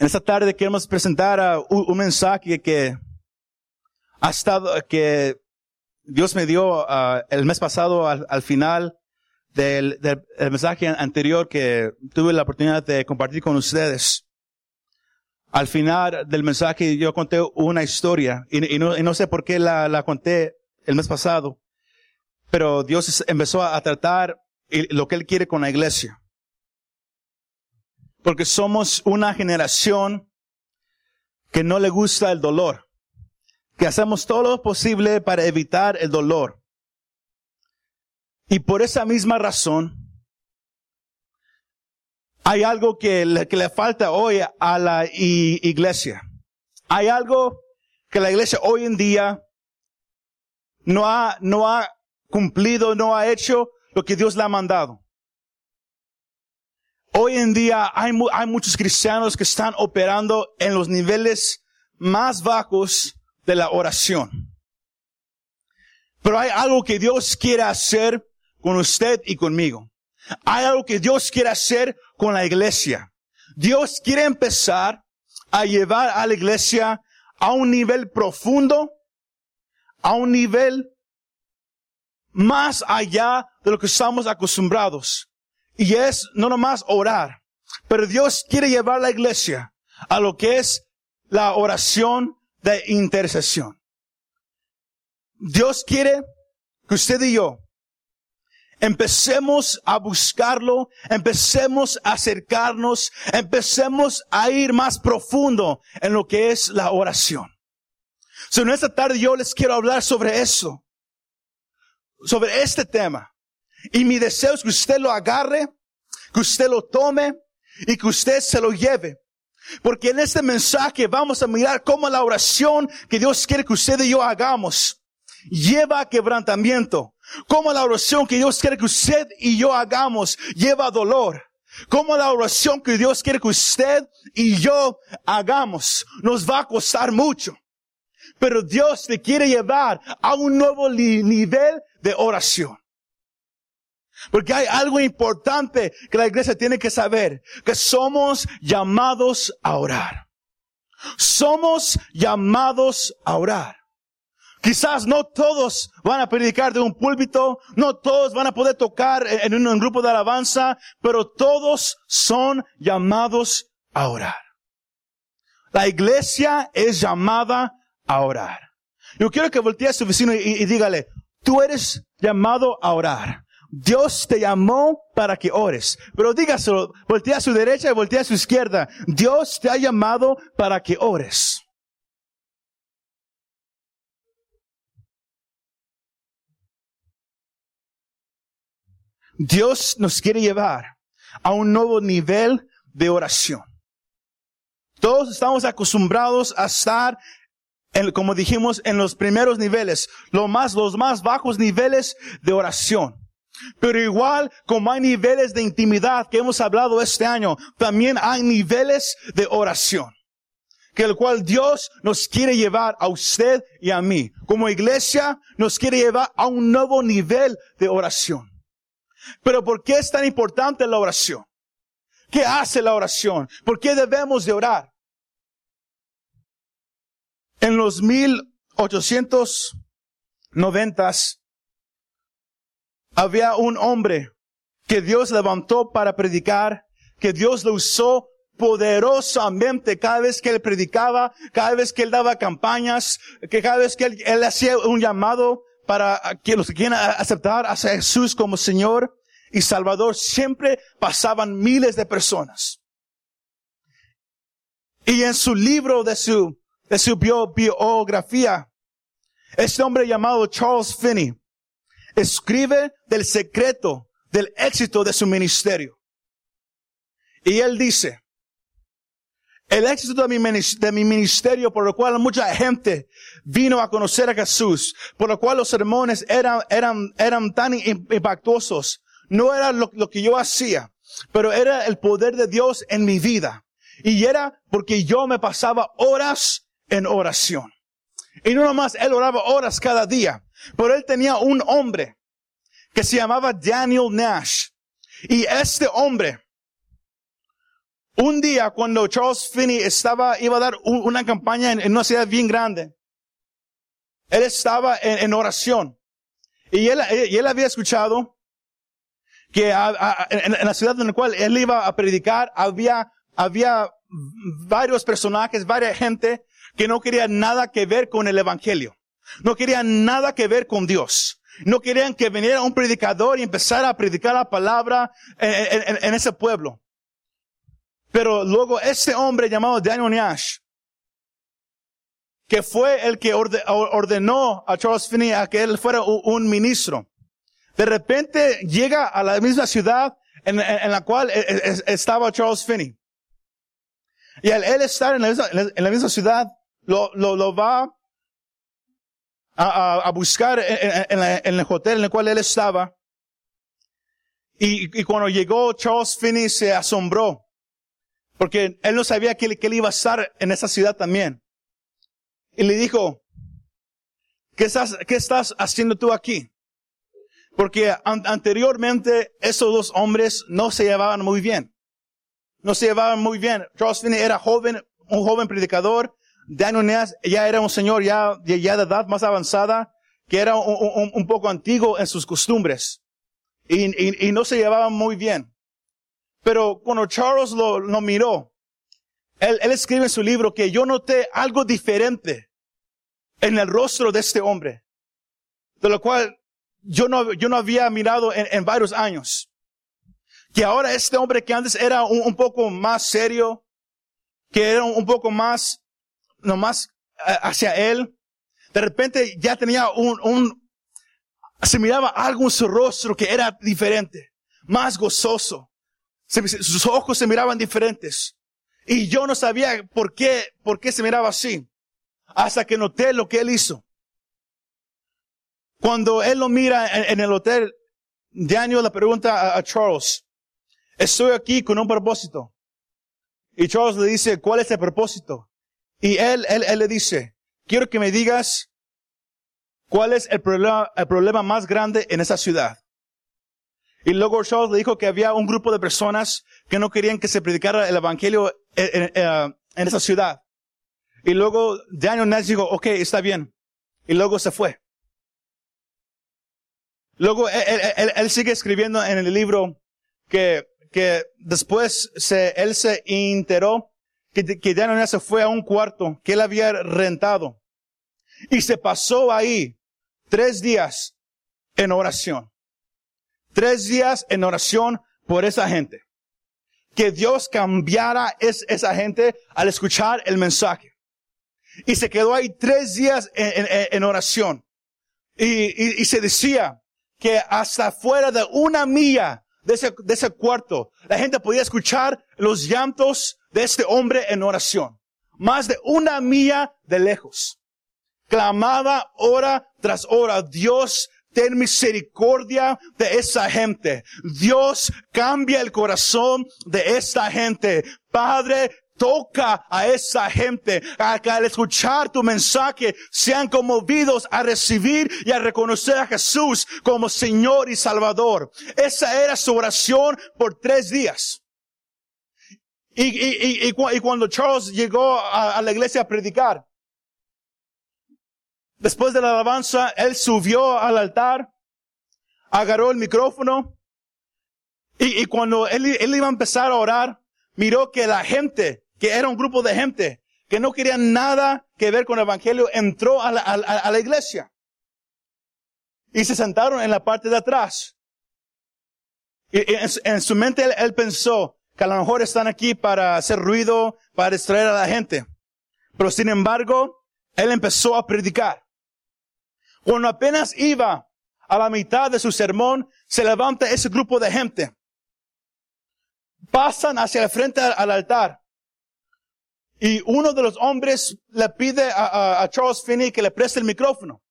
En esta tarde queremos presentar un, mensaje que ha estado, que Dios me dio uh, el mes pasado al, al final del, mensaje anterior que tuve la oportunidad de compartir con ustedes. Al final del mensaje yo conté una historia y, y, no, sé por qué la, conté el mes pasado, pero Dios empezó a tratar lo que Él quiere con la iglesia. Porque somos una generación que no le gusta el dolor, que hacemos todo lo posible para evitar el dolor. Y por esa misma razón, hay algo que le, falta hoy a la iglesia. Hay algo que la iglesia hoy en día no ha, no ha cumplido, no ha hecho lo que Dios le ha mandado. Hoy en día hay, hay muchos cristianos que están operando en los niveles más bajos de la oración. Pero hay algo que Dios quiere hacer con usted y conmigo. Hay algo que Dios quiere hacer con la iglesia. Dios quiere empezar a llevar a la iglesia a un nivel profundo, a un nivel más allá de lo que estamos acostumbrados. Y es no nomás orar, pero Dios quiere llevar la iglesia a lo que es la oración de intercesión. Dios quiere que usted y yo empecemos a buscarlo, empecemos a acercarnos, empecemos a ir más profundo en lo que es la oración. So, en esta tarde yo les quiero hablar sobre eso, sobre este tema. Y mi deseo es que usted lo agarre, que usted lo tome y que usted se lo lleve. Porque en este mensaje vamos a mirar cómo la oración que Dios quiere que usted y yo hagamos lleva a quebrantamiento. Cómo la oración que Dios quiere que usted y yo hagamos lleva dolor. Cómo la oración que Dios quiere que usted y yo hagamos nos va a costar mucho. Pero Dios te quiere llevar a un nuevo nivel de oración. Porque hay algo importante que la iglesia tiene que saber, que somos llamados a orar. Somos llamados a orar. Quizás no todos van a predicar de un púlpito, no todos van a poder tocar en un, grupo de alabanza, pero todos son llamados a orar. La iglesia es llamada a orar. Yo quiero que voltee a su vecino y, y dígale, tú eres llamado a orar. Dios te llamó para que ores. Pero dígaselo, voltea a su derecha y voltea a su izquierda. Dios te ha llamado para que ores. Dios nos quiere llevar a un nuevo nivel de oración. Todos estamos acostumbrados a estar en, como dijimos, en los primeros niveles, los más bajos niveles de oración. Pero igual como hay niveles de intimidad que hemos hablado este año, también hay niveles de oración. Que el cual Dios nos quiere llevar a usted y a mí. Como iglesia nos quiere llevar a un nuevo nivel de oración. Pero ¿por qué es tan importante la oración? ¿Qué hace la oración? ¿Por qué debemos de orar? En los 1890 había un hombre que Dios levantó para predicar, que Dios lo usó poderosamente cada vez que él predicaba, cada vez que él daba campañas, que cada vez que él, hacía un llamado para que los que quieran aceptar a Jesús como Señor y Salvador, siempre pasaban miles de personas. Y en su libro de su, de su biografía, este hombre llamado Charles Finney, escribe del secreto del éxito de su ministerio. Y él dice, el éxito de mi, ministerio, por lo cual mucha gente vino a conocer a Jesús, por lo cual los sermones eran, eran, eran tan impactuosos, no era lo, lo que yo hacía, pero era el poder de Dios en mi vida. Y era porque yo me pasaba horas en oración. Y no nomás él oraba horas cada día, pero él tenía un hombre que se llamaba Daniel Nash. Y este hombre Un día cuando Charles Finney estaba, iba a dar un- una campaña en, una ciudad bien grande, él estaba en, oración. Y él, él había escuchado que en, la ciudad en la cual él iba a predicar había, había varios personajes, varias gente que no querían nada que ver con el evangelio. No querían nada que ver con Dios. No querían que viniera un predicador y empezara a predicar la palabra en, ese pueblo. Pero luego este hombre llamado Daniel Nash, que fue el que orde- ordenó a Charles Finney a que él fuera un ministro, de repente llega a la misma ciudad en, la cual e- e- estaba Charles Finney. Y al él estar en la misma, en la misma ciudad, lo, lo, lo va a, buscar en, el hotel en el cual él estaba. Y, cuando llegó Charles Finney se asombró. Porque él no sabía que, que él iba a estar en esa ciudad también. Y le dijo, ¿qué estás, qué estás haciendo tú aquí? Porque an- anteriormente esos dos hombres no se llevaban muy bien. No se llevaban muy bien. Charles Finney era joven, un joven predicador. Daniel Neas ya era un señor ya, ya de edad más avanzada, que era un, un- poco antiguo en sus costumbres. Y, y- no se llevaban muy bien. Pero cuando Charles lo, lo miró, él, él escribe en su libro que yo noté algo diferente en el rostro de este hombre, de lo cual yo no, yo no había mirado en, varios años. Que ahora este hombre que antes era un, poco más serio, que era un poco más, nomás eh, hacia él, de repente ya tenía un, un, se miraba algo en su rostro que era diferente, más gozoso. Sus ojos se miraban diferentes. Y yo no sabía por qué, por qué se miraba así. Hasta que noté lo que él hizo. Cuando él lo mira en, en el hotel, Daniel le pregunta a, a Charles, estoy aquí con un propósito. Y Charles le dice, ¿cuál es el propósito? Y él, él, él le dice, quiero que me digas cuál es el problema, el problema más grande en esa ciudad. Y luego Charles le dijo que había un grupo de personas que no querían que se predicara el evangelio en, eh, esa ciudad. Y luego Daniel Nash dijo, ok, está bien. Y luego se fue. Luego él- él- él sigue escribiendo en el libro que, que después se, él se enteró que, que Nash se fue a un cuarto que él había rentado. Y se pasó ahí tres días en oración. Tres días en oración por esa gente. Que Dios cambiara es, esa gente al escuchar el mensaje. Y se quedó ahí tres días en, en- en oración. Y, y- y se decía que hasta fuera de una milla de ese, de ese cuarto, la gente podía escuchar los llantos de este hombre en oración. Más de una milla de lejos clamaba hora tras hora, Dios, ten misericordia de esa gente. Dios, cambia el corazón de esta gente. Padre, toca a esa gente a que al escuchar tu mensaje sean conmovidos a recibir y a reconocer a Jesús como Señor y Salvador. Esa era su oración por tres días. Y, y, y, y cu- y cuando Charles llegó a- la iglesia a predicar, Después de la alabanza, él subió al altar, agarró el micrófono y, y cuando él, él iba a empezar a orar, miró que la gente, que era un grupo de gente que no quería nada que ver con el evangelio, entró a la, iglesia y se sentaron en la parte de atrás. Y, en, su- en su mente él, pensó que a lo mejor están aquí para hacer ruido, para distraer a la gente. Pero sin embargo, él empezó a predicar. Cuando apenas iba a la mitad de su sermón, se levanta ese grupo de gente. Pasan hacia el frente al altar. Y uno de los hombres le pide a, Charles Finney que le preste el micrófono.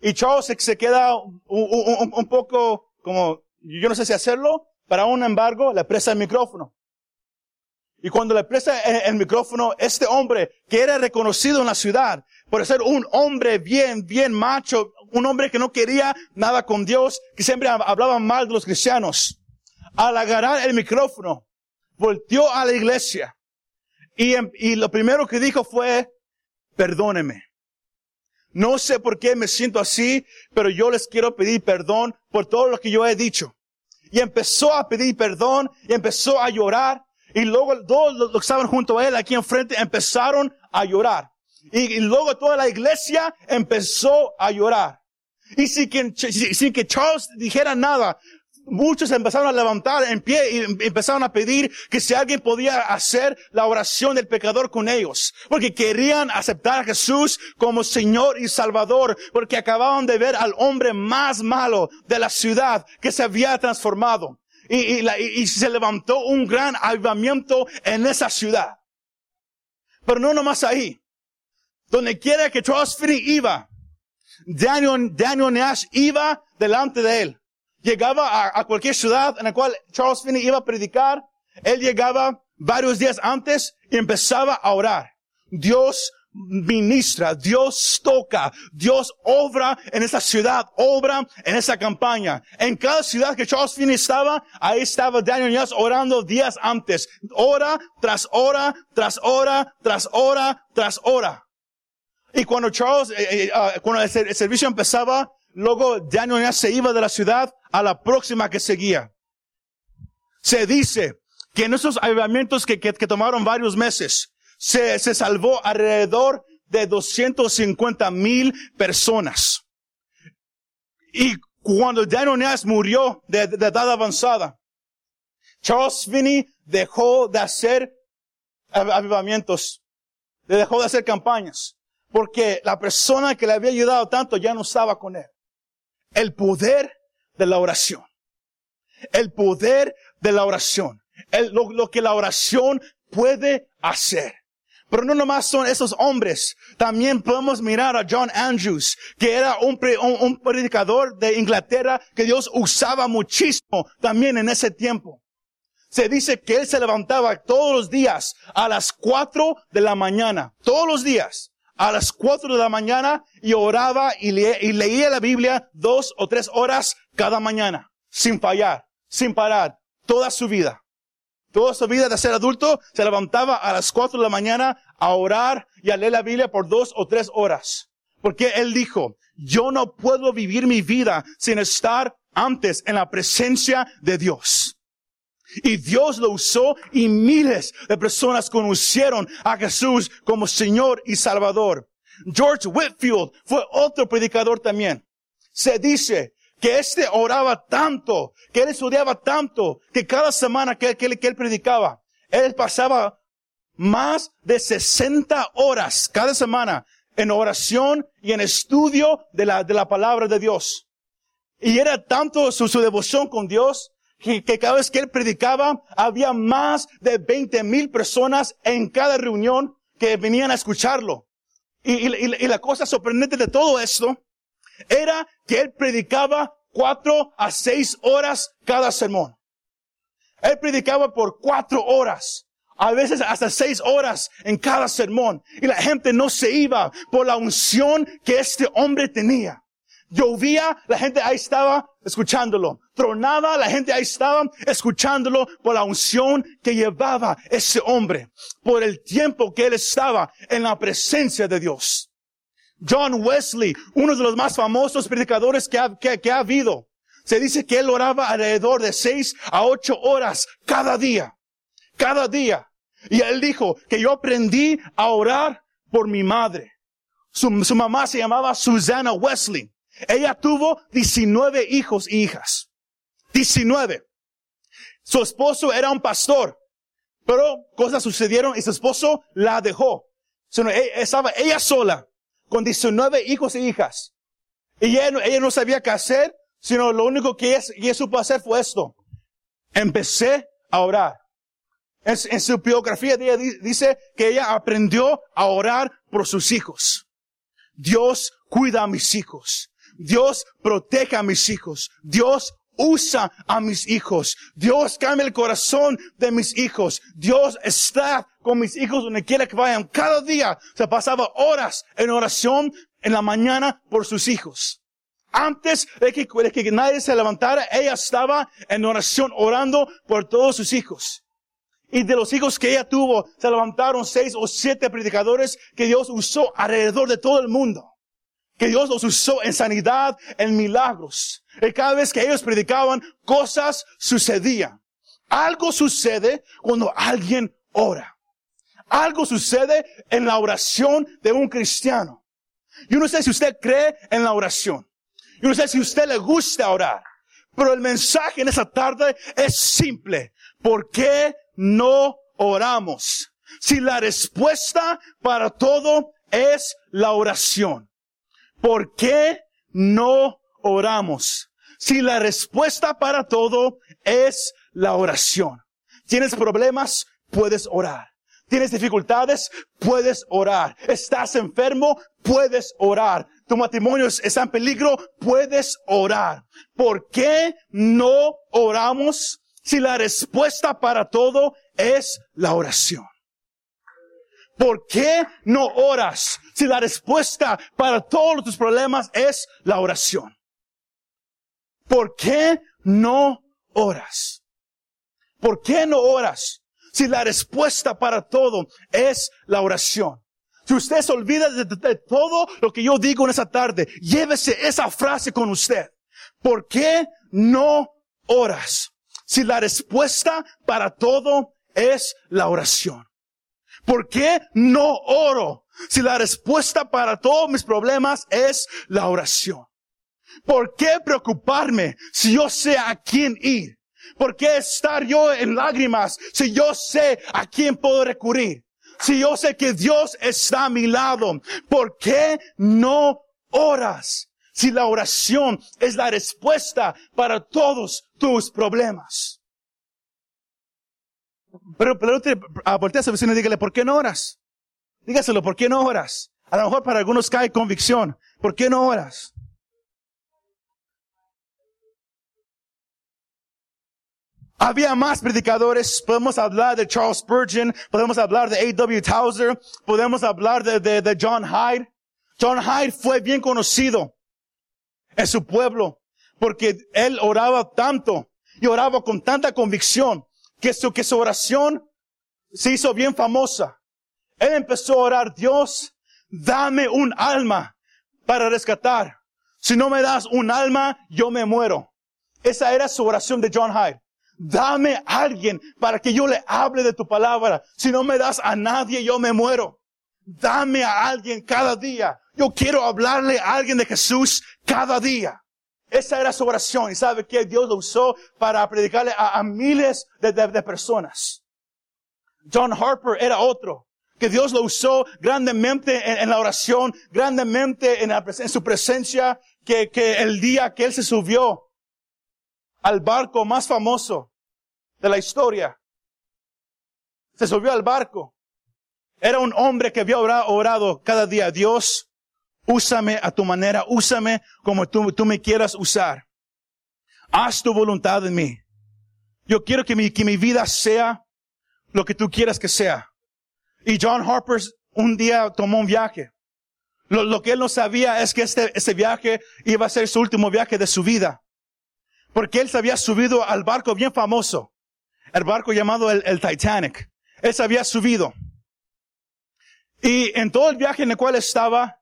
Y Charles se, queda un, poco como, yo no sé si hacerlo, para un embargo le presta el micrófono. Y cuando le presta el, micrófono, este hombre que era reconocido en la ciudad por ser un hombre bien, bien macho, un hombre que no quería nada con Dios, que siempre hab- hablaba mal de los cristianos, al agarrar el micrófono, volteó a la iglesia y, em, y lo primero que dijo fue, perdóneme. No sé por qué me siento así, pero yo les quiero pedir perdón por todo lo que yo he dicho. Y empezó a pedir perdón y empezó a llorar. Y luego todos los que estaban junto a él aquí enfrente empezaron a llorar. Y, luego toda la iglesia empezó a llorar. Y sin sin que Charles dijera nada, muchos empezaron a levantar en pie y empezaron a pedir que si alguien podía hacer la oración del pecador con ellos, porque querían aceptar a Jesús como Señor y Salvador, porque acababan de ver al hombre más malo de la ciudad que se había transformado. Y, se levantó un gran avivamiento en esa ciudad. Pero no nomás ahí. Donde quiera que Charles Finney iba, Daniel, Daniel Nash iba delante de él llegaba a, cualquier ciudad en la cual Charles Finney iba a predicar, él llegaba varios días antes y empezaba a orar. Dios ministra, Dios toca, Dios obra en esa ciudad, obra en esa campaña. En cada ciudad que Charles Finney estaba, ahí estaba Daniel Yas orando días antes, hora tras hora, tras hora, tras hora, tras hora. Y cuando Charles, eh, eh, ah, cuando el, servicio empezaba, luego Daniel se iba de la ciudad a la próxima que seguía. Se dice que en esos avivamientos que, que, tomaron varios meses, se, se salvó alrededor de 250 mil personas. Y cuando Daniel murió de, de, edad avanzada, Charles Finney dejó de hacer avivamientos, dejó de hacer campañas, porque la persona que le había ayudado tanto ya no estaba con él. El poder de la oración. El poder de la oración. El, lo, que la oración puede hacer. Pero no nomás son esos hombres. También podemos mirar a John Andrews, que era un, un, predicador de Inglaterra que Dios usaba muchísimo también en ese tiempo. Se dice que él se levantaba todos los días a las cuatro de la mañana. Todos los días a las cuatro de la mañana y oraba y, y leía la Biblia dos o tres horas cada mañana, sin fallar, sin parar, toda su vida. Toda su vida de ser adulto se levantaba a las cuatro de la mañana a orar y a leer la Biblia por dos o tres horas. Porque él dijo, yo no puedo vivir mi vida sin estar antes en la presencia de Dios. Y Dios lo usó y miles de personas conocieron a Jesús como Señor y Salvador. George Whitfield fue otro predicador también. Se dice que este oraba tanto, que él estudiaba tanto, que cada semana que, él predicaba, él pasaba más de 60 horas cada semana en oración y en estudio de la, de la palabra de Dios. Y era tanto su devoción con Dios que, cada vez que él predicaba había más de 20 mil personas en cada reunión que venían a escucharlo. Y, y, la cosa sorprendente de todo esto era que él predicaba cuatro a seis horas cada sermón. Él predicaba por cuatro horas, a veces hasta seis horas en cada sermón. Y la gente no se iba por la unción que este hombre tenía. Llovía, la gente ahí estaba escuchándolo. Tronaba, la gente ahí estaba escuchándolo por la unción que llevaba ese hombre, por el tiempo que él estaba en la presencia de Dios. John Wesley, uno de los más famosos predicadores que ha, que, ha habido, se dice que él oraba alrededor de seis a ocho horas cada día. Cada día. Y él dijo que yo aprendí a orar por mi madre. Su, su mamá se llamaba Susanna Wesley. Ella tuvo 19 hijos e hijas. 19. Su esposo era un pastor, pero cosas sucedieron y su esposo la dejó. E, estaba ella sola, con 19 hijos e hijas. Y ella, no sabía qué hacer, sino lo único que ella, supo hacer fue esto. Empecé a orar. En, en su biografía dice que ella aprendió a orar por sus hijos. Dios cuida a mis hijos. Dios proteja a mis hijos. Dios usa a mis hijos. Dios cambia el corazón de mis hijos. Dios está con mis hijos donde quiera que vayan. Cada día se pasaba horas en oración en la mañana por sus hijos. Antes de que, de que nadie se levantara, ella estaba en oración orando por todos sus hijos. Y de los hijos que ella tuvo, se levantaron seis o siete predicadores que Dios usó alrededor de todo el mundo. Que Dios los usó en sanidad, en milagros. Y cada vez que ellos predicaban, cosas sucedían. Algo sucede cuando alguien ora. Algo sucede en la oración de un cristiano. Yo no sé si usted cree en la oración. Yo no sé si a usted le gusta orar. Pero el mensaje en esa tarde es simple. ¿Por qué no oramos? Si la respuesta para todo es la oración. ¿Por qué no oramos? Si la respuesta para todo es la oración. ¿Tienes problemas? Puedes orar. ¿Tienes dificultades? Puedes orar. ¿Estás enfermo? Puedes orar. ¿Tu matrimonio está en peligro? Puedes orar. ¿Por qué no oramos si la respuesta para todo es la oración? ¿Por qué no oras si la respuesta para todos tus problemas es la oración? ¿Por qué no oras? ¿Por qué no oras si la respuesta para todo es la oración? Si usted se olvida de, todo lo que yo digo en esa tarde, llévese esa frase con usted. ¿Por qué no oras? Si la respuesta para todo es la oración. ¿Por qué no oro? Si la respuesta para todos mis problemas es la oración. ¿Por qué preocuparme si yo sé a quién ir? ¿Por qué estar yo en lágrimas si yo sé a quién puedo recurrir? Si yo sé que Dios está a mi lado, ¿por qué no oras? Si la oración es la respuesta para todos tus problemas. Pero, pero voltea a su vecino y dígale, ¿por qué no oras? Dígaselo, ¿por qué no oras? A lo mejor para algunos cae convicción. ¿Por qué no oras? Había más predicadores. Podemos hablar de Charles Spurgeon, podemos hablar de A.W. Towser, podemos hablar de, John Hyde. John Hyde fue bien conocido en su pueblo porque él oraba tanto y oraba con tanta convicción que su, que su oración se hizo bien famosa. Él empezó a orar, Dios, dame un alma para rescatar. Si no me das un alma, yo me muero. Esa era su oración de John Hyde. Dame a alguien para que yo le hable de tu palabra. Si no me das a nadie, yo me muero. Dame a alguien cada día. Yo quiero hablarle a alguien de Jesús cada día. Esa era su oración. Y sabe que Dios lo usó para predicarle a, miles de, personas. John Harper era otro. Que Dios lo usó grandemente en, la oración, grandemente en, en su presencia, que, el día que él se subió al barco más famoso de la historia. Se subió al barco. Era un hombre que había orado cada día, Dios, úsame a tu manera, úsame como tú, tú me quieras usar. Haz tu voluntad en mí. Yo quiero que mi, que mi vida sea lo que tú quieras que sea. Y John Harper un día tomó un viaje. Lo, lo que él no sabía es que este, este viaje iba a ser su último viaje de su vida porque él se había subido al barco bien famoso, el barco llamado el, Titanic. Él se había subido. Y en todo el viaje en el cual estaba,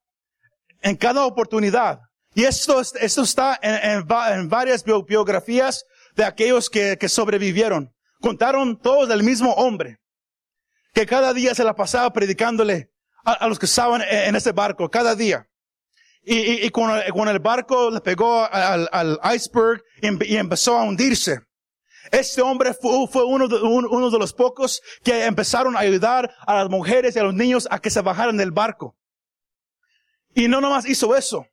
en cada oportunidad, y esto, esto está en, varias biografías de aquellos que, sobrevivieron, contaron todos del mismo hombre, que cada día se la pasaba predicándole a, los que estaban en, ese barco, cada día. Y, y, cuando, el barco le pegó al, iceberg y, empezó a hundirse, este hombre fue, uno de los pocos que empezaron a ayudar a las mujeres y a los niños a que se bajaran del barco. Y no nomás hizo eso,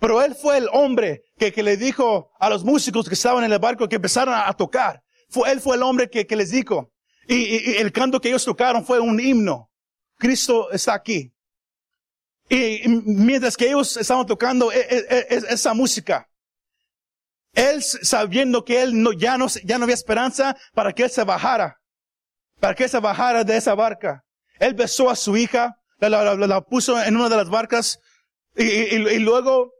pero él fue el hombre que, que le dijo a los músicos que estaban en el barco que empezaron a, tocar. Fue, él fue el hombre que, que les dijo. Y, y, y el canto que ellos tocaron fue un himno. Cristo está aquí. Y mientras que ellos estaban tocando e, e, e, esa música, él sabiendo que él no, ya no, ya no había esperanza para que él se bajara, para que él se bajara de esa barca. Él besó a su hija, la, puso en una de las barcas y, y, luego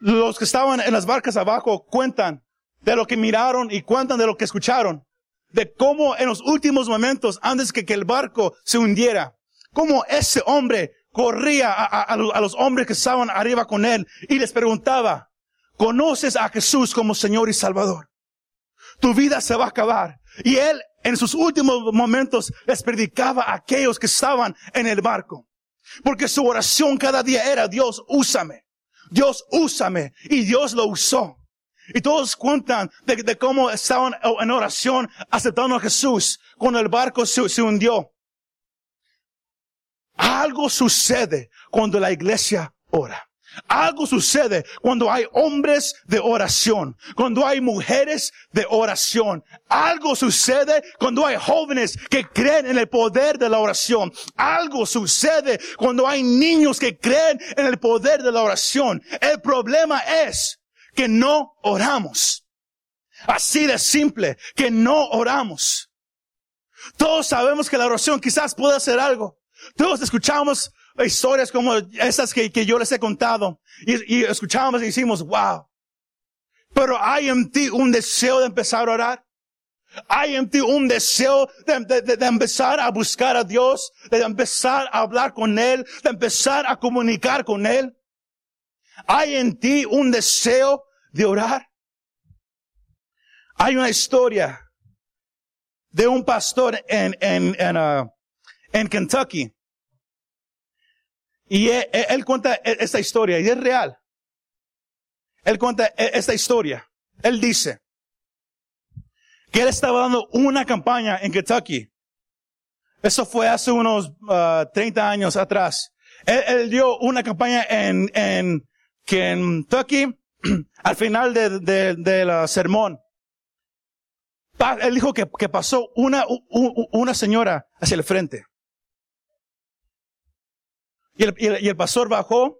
los que estaban en las barcas abajo cuentan de lo que miraron y cuentan de lo que escucharon. de cómo en los últimos momentos, antes que, que el barco se hundiera, cómo ese hombre corría a, a, a los hombres que estaban arriba con él y les preguntaba, ¿conoces a Jesús como Señor y Salvador? Tu vida se va a acabar. Y él en sus últimos momentos les predicaba a aquellos que estaban en el barco. Porque su oración cada día era, Dios, úsame. Dios, úsame. Y Dios lo usó. Y todos cuentan de, cómo estaban en oración aceptando a Jesús cuando el barco se hundió. Algo sucede cuando la iglesia ora. Algo sucede cuando hay hombres de oración, cuando hay mujeres de oración. Algo sucede cuando hay jóvenes que creen en el poder de la oración. Algo sucede cuando hay niños que creen en el poder de la oración. El problema es que no oramos. Así de simple, que no oramos. Todos sabemos que la oración quizás puede hacer algo. Todos escuchamos historias como esas que, yo les he contado y, y escuchamos y decimos, wow. Pero hay en ti un deseo de empezar a orar. Hay en ti un deseo de, de, empezar a buscar a Dios, de empezar a hablar con Él, de empezar a comunicar con Él. Hay en ti un deseo de orar. Hay una historia de un pastor en, en, en, uh, en Kentucky y él, cuenta e, esta historia y es real. Él cuenta e, esta historia. Él dice que él estaba dando una campaña en Kentucky. Eso fue hace unos 30 uh, años atrás. Él, dio una campaña en, en Kentucky al final del de, de, sermón. Él dijo que, que pasó una, una señora hacia el frente. Y el, y el, pastor bajó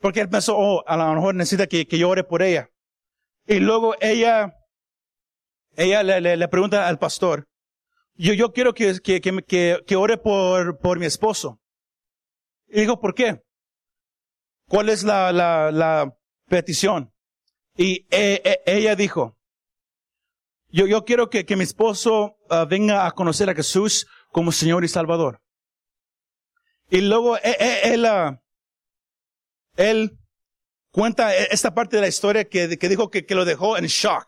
porque él pensó, oh, a lo mejor necesita que, que yo ore por ella. Y luego ella, ella le, le, le pregunta al pastor, yo, yo quiero que, que, que, que ore por, por mi esposo. Y dijo, ¿por qué? ¿Cuál es la, la, la petición? Y e, e, ella dijo, yo, yo quiero que, que mi esposo uh, venga a conocer a Jesús como Señor y Salvador. Y luego él, e, él, ah, él, cuenta e, esta parte de la historia que, que dijo que, que, lo dejó en shock.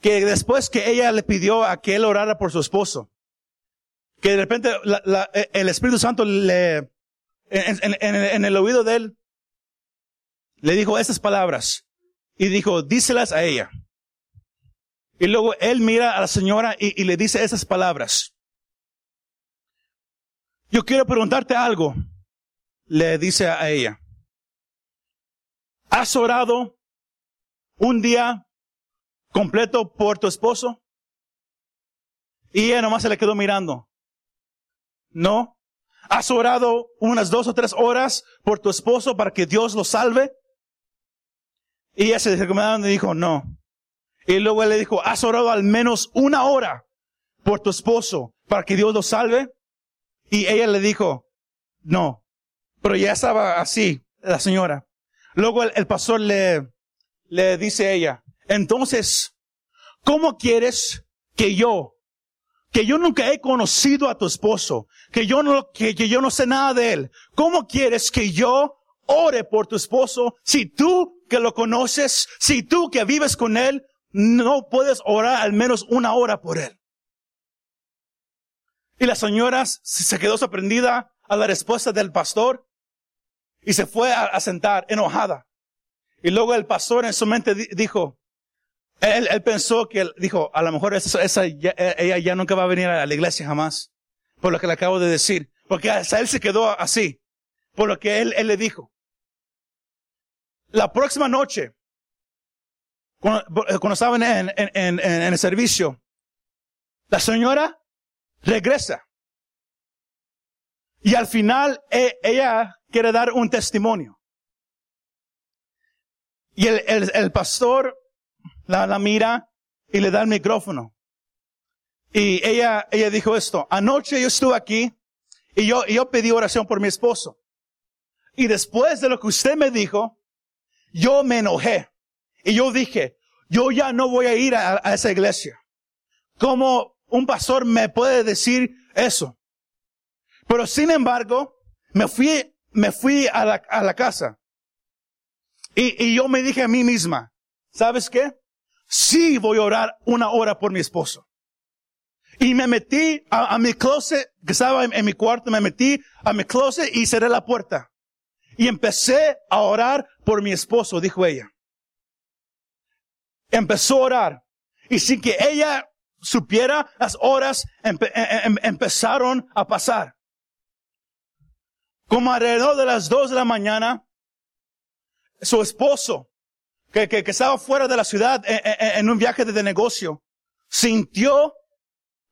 Que después que ella le pidió a que él orara por su esposo, que de repente la, la, e, el Espíritu Santo le, en, en, en, en, el oído de él, le dijo estas palabras y dijo, díselas a ella. Y luego él mira a la señora y, y le dice esas palabras. Yo quiero preguntarte algo, le dice a ella. ¿Has orado un día completo por tu esposo? Y ella nomás se le quedó mirando. ¿No? ¿Has orado unas dos o tres horas por tu esposo para que Dios lo salve? Y ella se recomendó y dijo, no. Y luego le dijo, ¿has orado al menos una hora por tu esposo para que Dios lo salve? Y ella le dijo, no, pero ya estaba así, la señora. Luego el, pastor le, le dice a ella, entonces, ¿cómo quieres que yo, que yo nunca he conocido a tu esposo, que yo no, que, que yo no sé nada de él, ¿cómo quieres que yo ore por tu esposo si tú que lo conoces, si tú que vives con él, no puedes orar al menos una hora por él? Y la señora se quedó sorprendida a la respuesta del pastor y se fue a, sentar enojada. Y luego el pastor en su mente dijo, él, él pensó que, dijo, a lo mejor esa, esa e, ella ya nunca va a venir a la iglesia jamás, por lo que le acabo de decir. Porque hasta él se quedó así, por lo que él, él le dijo. La próxima noche, cuando, cuando estaban en, en, en, en el servicio, la señora regresa. Y al final e, ella quiere dar un testimonio. Y el, el, el pastor la, la, mira y le da el micrófono. Y ella, ella dijo esto, anoche yo estuve aquí y yo, yo pedí oración por mi esposo. Y después de lo que usted me dijo, yo me enojé. Y yo dije, yo ya no voy a ir a, a esa iglesia. cómo un pastor me puede decir eso. Pero sin embargo, me fui, me fui a la, a la casa. Y, y yo me dije a mí misma, ¿sabes qué? Sí voy a orar una hora por mi esposo. Y me metí a, mi closet, que estaba en, mi cuarto, me metí a mi closet y cerré la puerta. Y empecé a orar por mi esposo, dijo ella. Empezó a orar. Y sin que ella supiera, las horas em, em, empezaron a pasar. Como alrededor de las dos de la mañana, su esposo, que, que, estaba fuera de la ciudad en, en un viaje de negocio, sintió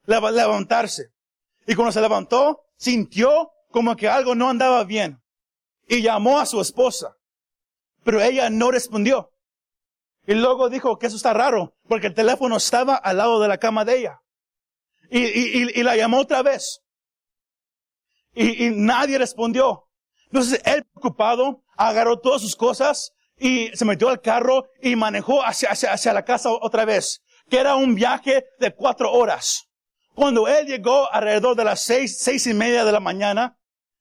levantarse. Y cuando se levantó, sintió como que algo no andaba bien. Y llamó a su esposa. Pero ella no respondió. Y luego dijo que eso está raro, porque el teléfono estaba al lado de la cama de ella. Y, y, y, la llamó otra vez. Y, y, nadie respondió. Entonces él preocupado agarró todas sus cosas y se metió al carro y manejó hacia, hacia, hacia la casa otra vez, que era un viaje de cuatro horas. Cuando él llegó alrededor de las seis, seis y media de la mañana,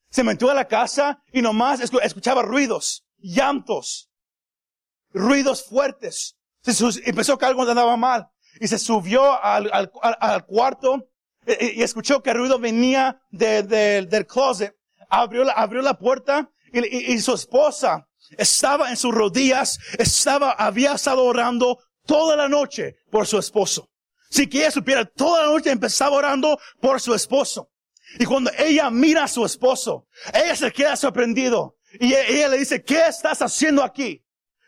se metió a la casa y nomás escuchaba ruidos, llantos, ruidos fuertes. empezó que algo andaba mal y se subió al, al, cuarto y, escuchó que el ruido venía del closet. Abrió la, abrió la puerta y, y, su esposa estaba en sus rodillas, estaba, había estado orando toda la noche por su esposo. Si que ella supiera, toda la noche empezaba orando por su esposo. Y cuando ella mira a su esposo, ella se queda sorprendido. Y e-, ella le dice, ¿qué estás haciendo aquí?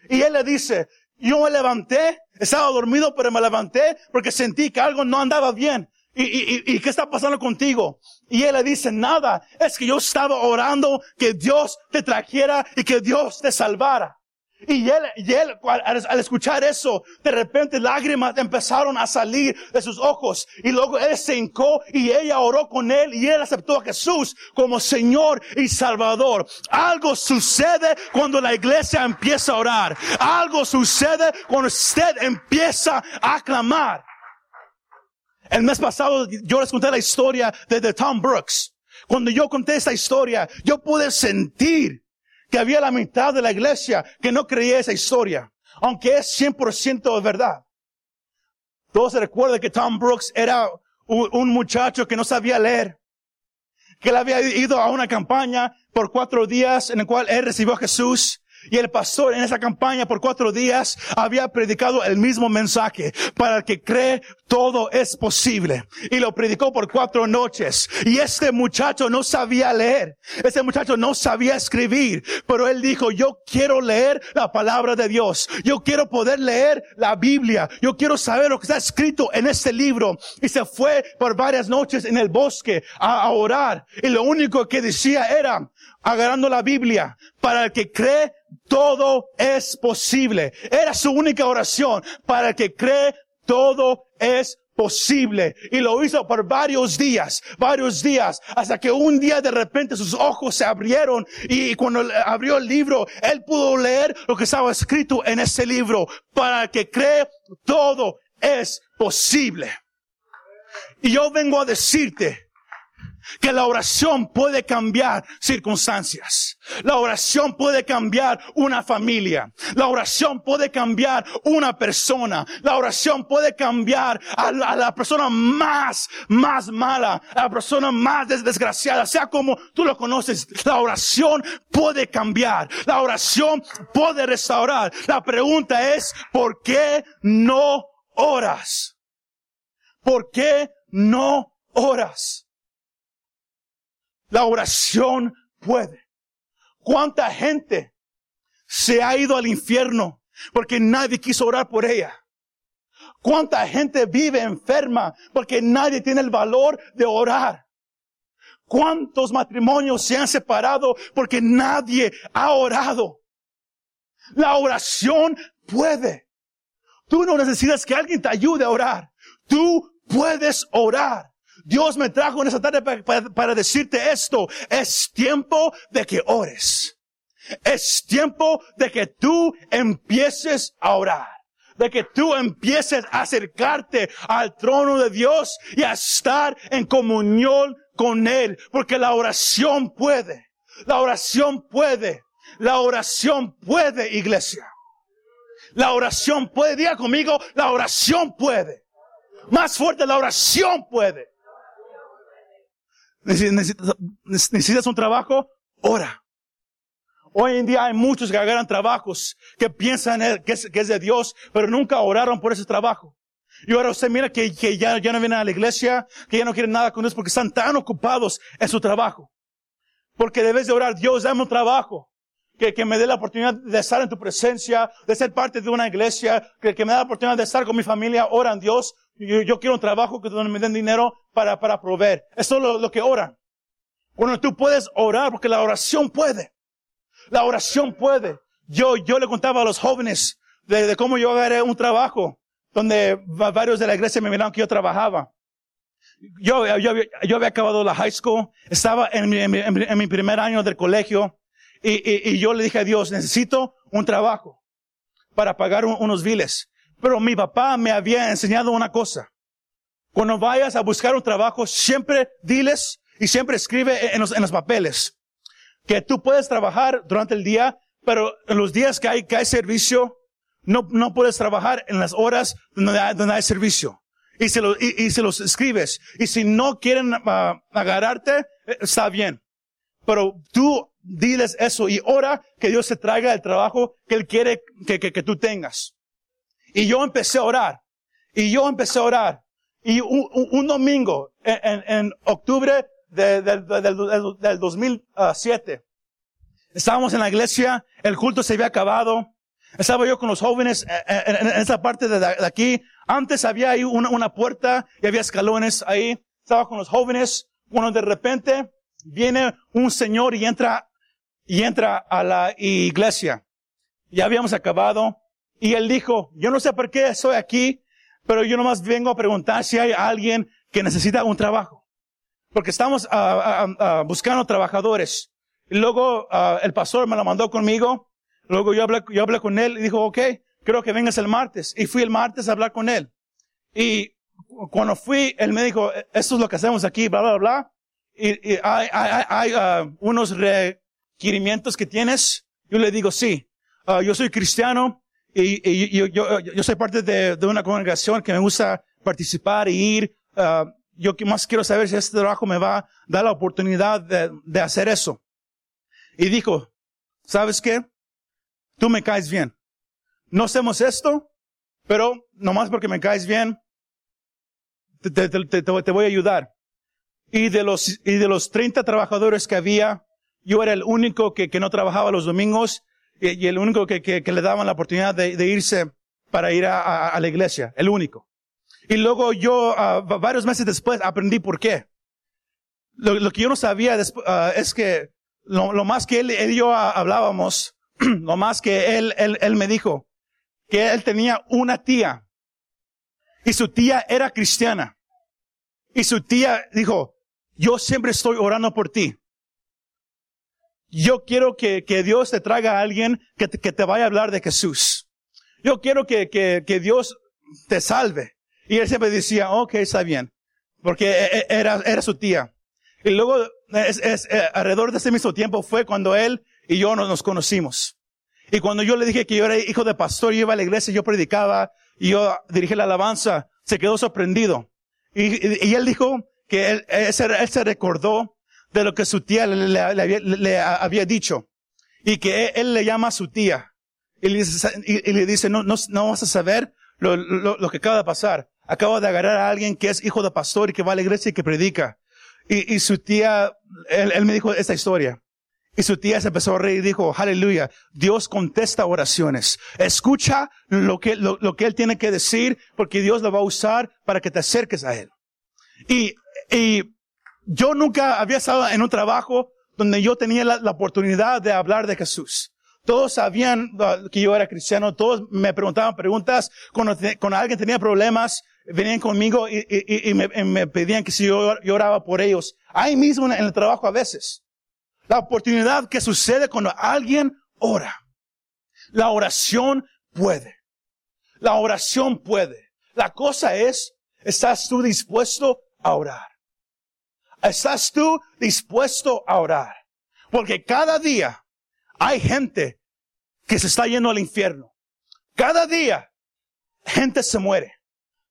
Y él le dice, yo me levanté, estaba dormido, pero me levanté porque sentí que algo no andaba bien. ¿Y, qué está pasando contigo? Y él le dice, nada, es que yo estaba orando que Dios te trajera y que Dios te salvara. Y él, y él al, escuchar eso, de repente lágrimas empezaron a salir de sus ojos. Y luego él se hincó y ella oró con él y él aceptó a Jesús como Señor y Salvador. Algo sucede cuando la iglesia empieza a orar. Algo sucede cuando usted empieza a clamar. El mes pasado yo les conté la historia de, de Tom Brooks. Cuando yo conté esta historia, yo pude sentir que había la mitad de la iglesia que no creía esa historia, aunque es 100% de verdad. Todos se recuerdan que Tom Brooks era un, muchacho que no sabía leer, que él había ido a una campaña por cuatro días en el cual él recibió a Jesús y el pastor en esa campaña por cuatro días había predicado el mismo mensaje. Para el que cree, todo es posible. Y lo predicó por cuatro noches. Y este muchacho no sabía leer. Este muchacho no sabía escribir. Pero él dijo, yo quiero leer la palabra de Dios. Yo quiero poder leer la Biblia. Yo quiero saber lo que está escrito en este libro. Y se fue por varias noches en el bosque a, a orar. Y lo único que decía era, agarrando la Biblia, para el que cree, todo es posible. Era su única oración. Para el que cree, todo es posible. Y lo hizo por varios días, varios días, hasta que un día de repente sus ojos se abrieron y cuando abrió el libro, él pudo leer lo que estaba escrito en ese libro. Para el que cree, todo es posible. Y yo vengo a decirte, que la oración puede cambiar circunstancias. La oración puede cambiar una familia. La oración puede cambiar una persona. La oración puede cambiar a la, persona más, más mala, a la persona más desgraciada, sea como tú lo conoces. La oración puede cambiar. La oración puede restaurar. La pregunta es, ¿por qué no oras? ¿Por qué no oras? La oración puede. ¿Cuánta gente se ha ido al infierno porque nadie quiso orar por ella? ¿Cuánta gente vive enferma porque nadie tiene el valor de orar? ¿Cuántos matrimonios se han separado porque nadie ha orado? La oración puede. Tú no necesitas que alguien te ayude a orar. Tú puedes orar. Dios me trajo en esta tarde para, decirte esto. Es tiempo de que ores. Es tiempo de que tú empieces a orar. de que tú empieces a acercarte al trono de Dios y a estar en comunión con Él, porque la oración puede, la oración puede, la oración puede, iglesia. La oración puede, diga conmigo, la oración puede. Más fuerte, la oración puede. Necesitas, un trabajo, ora. Hoy en día hay muchos que agarran trabajos que piensan que es, de Dios, pero nunca oraron por ese trabajo. Y ahora usted mira que, ya, ya no vienen a la iglesia, que ya no quieren nada con Dios porque están tan ocupados en su trabajo. Porque debes de orar, Dios, dame un trabajo. Que, me dé la oportunidad de estar en tu presencia, de ser parte de una iglesia, que, que me dé la oportunidad de estar con mi familia. Oran, Dios, yo, quiero un trabajo que donde me den dinero para, para proveer. Eso es lo, lo que oran. Cuando tú puedes orar, porque la oración puede. La oración puede. Yo, yo le contaba a los jóvenes de, de cómo yo agarré un trabajo donde varios de la iglesia me miraron que yo trabajaba. Yo, yo, yo había acabado la high school, estaba en mi, en mi, primer año del colegio y, y, y, yo le dije a Dios, necesito un trabajo para pagar unos biles. Pero mi papá me había enseñado una cosa. Cuando vayas a buscar un trabajo, siempre diles y siempre escribe en los, en los papeles que tú puedes trabajar durante el día, pero en los días que hay, que hay servicio, no, no puedes trabajar en las horas donde hay, donde hay servicio. Y se, lo, y, y se los escribes. Y si no quieren uh, agarrarte, eh, está bien. Pero tú diles eso y ora que Dios te traiga el trabajo que Él quiere que, que, que tú tengas. Y yo empecé a orar. Y yo empecé a orar. Y un, un, un domingo, en, en, en octubre de, de, de, del, del 2007, estábamos en la iglesia, el culto se había acabado, estaba yo con los jóvenes eh, eh, en, esa parte de, aquí. Antes había ahí una, una, puerta y había escalones ahí. Estaba con los jóvenes. Cuando de repente viene un señor y entra, y entra a la iglesia. Ya habíamos acabado. Y él dijo, yo no sé por qué estoy aquí, pero yo nomás vengo a preguntar si hay alguien que necesita un trabajo. Porque estamos uh, uh, uh, buscando trabajadores. Y luego el pastor me lo mandó conmigo Luego yo hablé, yo hablé con él y dijo, ok, creo que vengas el martes. Y fui el martes a hablar con él. Y cuando fui, él me dijo, esto es lo que hacemos aquí, bla, bla, bla. Y, y hay, hay, hay uh, unos requerimientos que tienes. Yo le digo, sí. Uh, yo soy cristiano y, yo, soy parte de, una congregación que me gusta participar y ir. Uh, yo más quiero saber si este trabajo me va a dar la oportunidad de, hacer eso. Y dijo, ¿sabes qué? tú me caes bien. No hacemos esto, pero nomás porque me caes bien, te, voy a ayudar. Y de los, y de los 30 trabajadores que había, yo era el único que no trabajaba los domingos y, el único que, que, le daban la oportunidad de, irse para ir a, la iglesia, el único. Y luego yo, uh, varios meses después, aprendí por qué. Lo, que yo no sabía uh, es que lo, más que él, y yo hablábamos, lo más que él, él me dijo que él tenía una tía y su tía era cristiana. Y su tía dijo, yo siempre estoy orando por ti. Yo quiero que, que Dios te traiga a alguien que te, que te vaya a hablar de Jesús. Yo quiero que, que, que Dios te salve. Y él siempre decía, ok, está bien. Porque e, e, era, era su tía. Y luego, es, es, eh, alrededor de ese mismo tiempo fue cuando él y yo nos, nos conocimos. Y cuando yo le dije que yo era hijo de pastor, yo iba a la iglesia, yo predicaba, y yo dirigí la alabanza, se quedó sorprendido. Y, y, él dijo que él, él, se recordó de lo que su tía le, había dicho. Y que él, le llama a su tía. Y le dice, y, le dice no, no, no vas a saber lo, lo, lo, que acaba de pasar. Acabo de agarrar a alguien que es hijo de pastor y que va a la iglesia y que predica. Y, y su tía, él, él me dijo esta historia. Y su tía se empezó a reír y dijo, aleluya, Dios contesta oraciones. Escucha lo que, lo, lo, que Él tiene que decir porque Dios lo va a usar para que te acerques a Él. Y, y yo nunca había estado en un trabajo donde yo tenía la, oportunidad de hablar de Jesús. Todos sabían uh, que yo era cristiano, todos me preguntaban preguntas, cuando, alguien tenía problemas, venían conmigo y, me, pedían que si yo, yo oraba por ellos. Ahí mismo en el trabajo a veces. La oportunidad que sucede cuando alguien ora. La oración puede. La oración puede. La cosa es, ¿estás tú dispuesto a orar? ¿Estás tú dispuesto a orar? Porque cada día hay gente que se está yendo al infierno. Cada día gente se muere.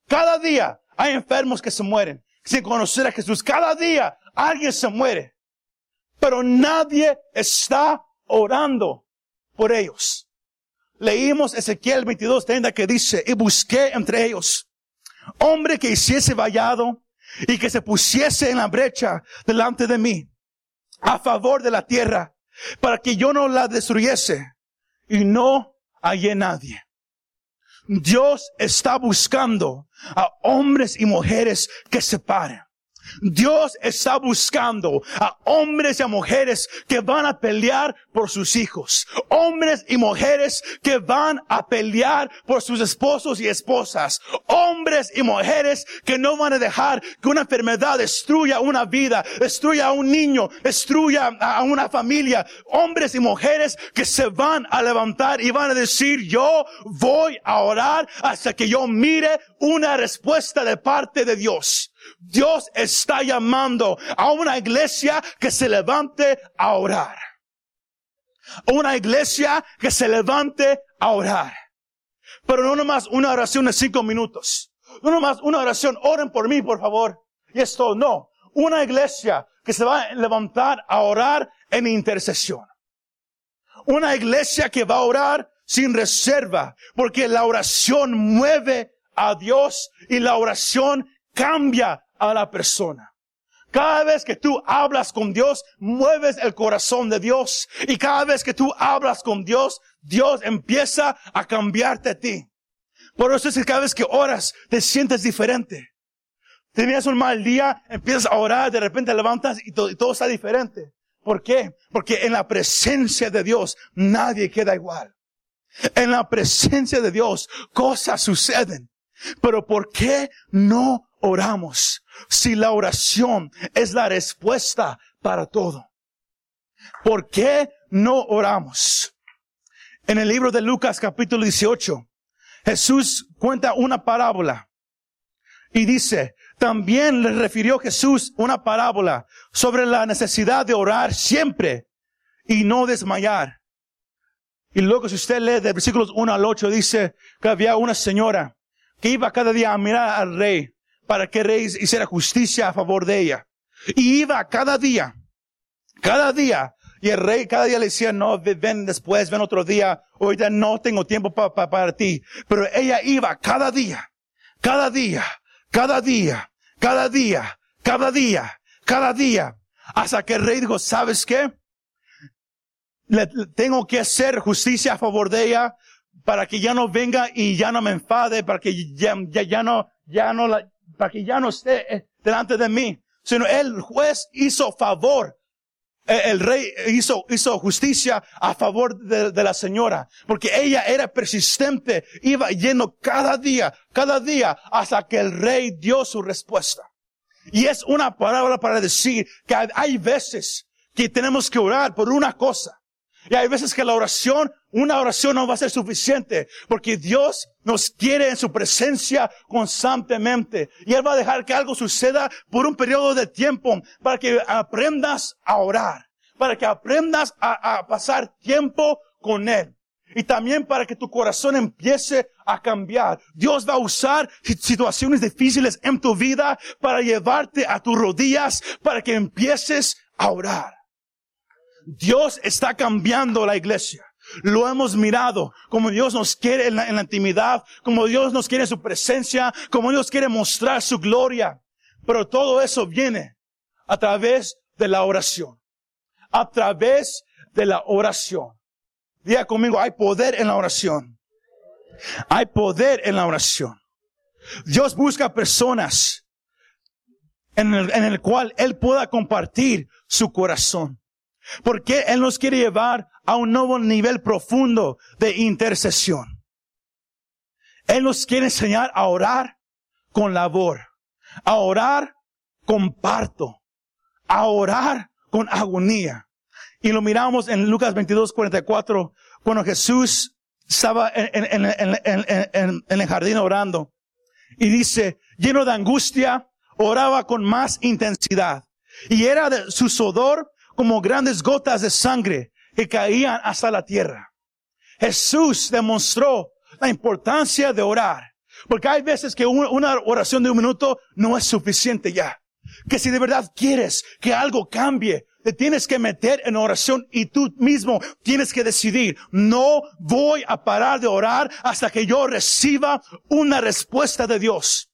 Cada día hay enfermos que se mueren sin conocer a Jesús. Cada día alguien se muere. Pero nadie está orando por ellos. Leímos Ezequiel 22, que dice, y busqué entre ellos hombre que hiciese vallado y que se pusiese en la brecha delante de mí a favor de la tierra para que yo no la destruyese y no hallé nadie. Dios está buscando a hombres y mujeres que se paren. Dios está buscando a hombres y a mujeres que van a pelear por sus hijos. Hombres y mujeres que van a pelear por sus esposos y esposas. Hombres y mujeres que no van a dejar que una enfermedad destruya una vida, destruya a un niño, destruya a una familia. Hombres y mujeres que se van a levantar y van a decir, yo voy a orar hasta que yo mire una respuesta de parte de Dios. Dios está llamando a una iglesia que se levante a orar. Una iglesia que se levante a orar. Pero no nomás una oración de cinco minutos. No nomás una oración, oren por mí, por favor. Y esto no. Una iglesia que se va a levantar a orar en intercesión. Una iglesia que va a orar sin reserva, porque la oración mueve a Dios y la oración cambia a la persona. Cada vez que tú hablas con Dios, mueves el corazón de Dios. Y cada vez que tú hablas con Dios, Dios empieza a cambiarte a ti. Por eso es que cada vez que oras, te sientes diferente. Tenías un mal día, empiezas a orar, de repente levantas y todo, y todo está diferente. ¿Por qué? Porque en la presencia de Dios nadie queda igual. En la presencia de Dios cosas suceden. Pero ¿por qué no oramos si la oración es la respuesta para todo? ¿Por qué no oramos? En el libro de Lucas capítulo 18, Jesús cuenta una parábola y dice, también le refirió Jesús una parábola sobre la necesidad de orar siempre y no desmayar. Y luego si usted lee de versículos 1 al 8 dice que había una señora que iba cada día a mirar al rey para que el rey hiciera justicia a favor de ella. Y iba cada día, cada día, y el rey cada día le decía, no, ven después, ven otro día, ya no tengo tiempo para ti. Pero ella iba cada día, cada día, cada día, cada día, cada día, cada día, hasta que el rey dijo, ¿sabes qué? Le, tengo que hacer justicia a favor de ella, para que ya no venga y ya no me enfade, para que ya, ya, ya no, ya no la, para que ya no esté eh, delante de mí. Sino el juez hizo favor. Eh, el rey hizo, hizo justicia a favor de, de la señora. Porque ella era persistente, iba yendo cada día, cada día, hasta que el rey dio su respuesta. Y es una palabra para decir que hay veces que tenemos que orar por una cosa. Y hay veces que la oración, una oración no va a ser suficiente, porque Dios nos quiere en su presencia constantemente. Y Él va a dejar que algo suceda por un periodo de tiempo para que aprendas a orar, para que aprendas a, a pasar tiempo con Él. Y también para que tu corazón empiece a cambiar. Dios va a usar situaciones difíciles en tu vida para llevarte a tus rodillas, para que empieces a orar. Dios está cambiando la iglesia. Lo hemos mirado, como Dios nos quiere en la, intimidad, como Dios nos quiere su presencia, como Dios quiere mostrar su gloria. Pero todo eso viene a través de la oración. A través de la oración. Diga conmigo, hay poder en la oración. Hay poder en la oración. Dios busca personas en en el cual Él pueda compartir su corazón. Porque Él nos quiere llevar a un nuevo nivel profundo de intercesión. Él nos quiere enseñar a orar con labor, a orar con parto, a orar con agonía. Y lo miramos en Lucas 22, 44, cuando Jesús estaba en, en, el jardín orando y dice, lleno de angustia, oraba con más intensidad. Y era de su sudor como grandes gotas de sangre que caían hasta la tierra. Jesús demostró la importancia de orar. Porque hay veces que una oración de un minuto no es suficiente ya. Que si de verdad quieres que algo cambie, te tienes que meter en oración y tú mismo tienes que decidir, no voy a parar de orar hasta que yo reciba una respuesta de Dios.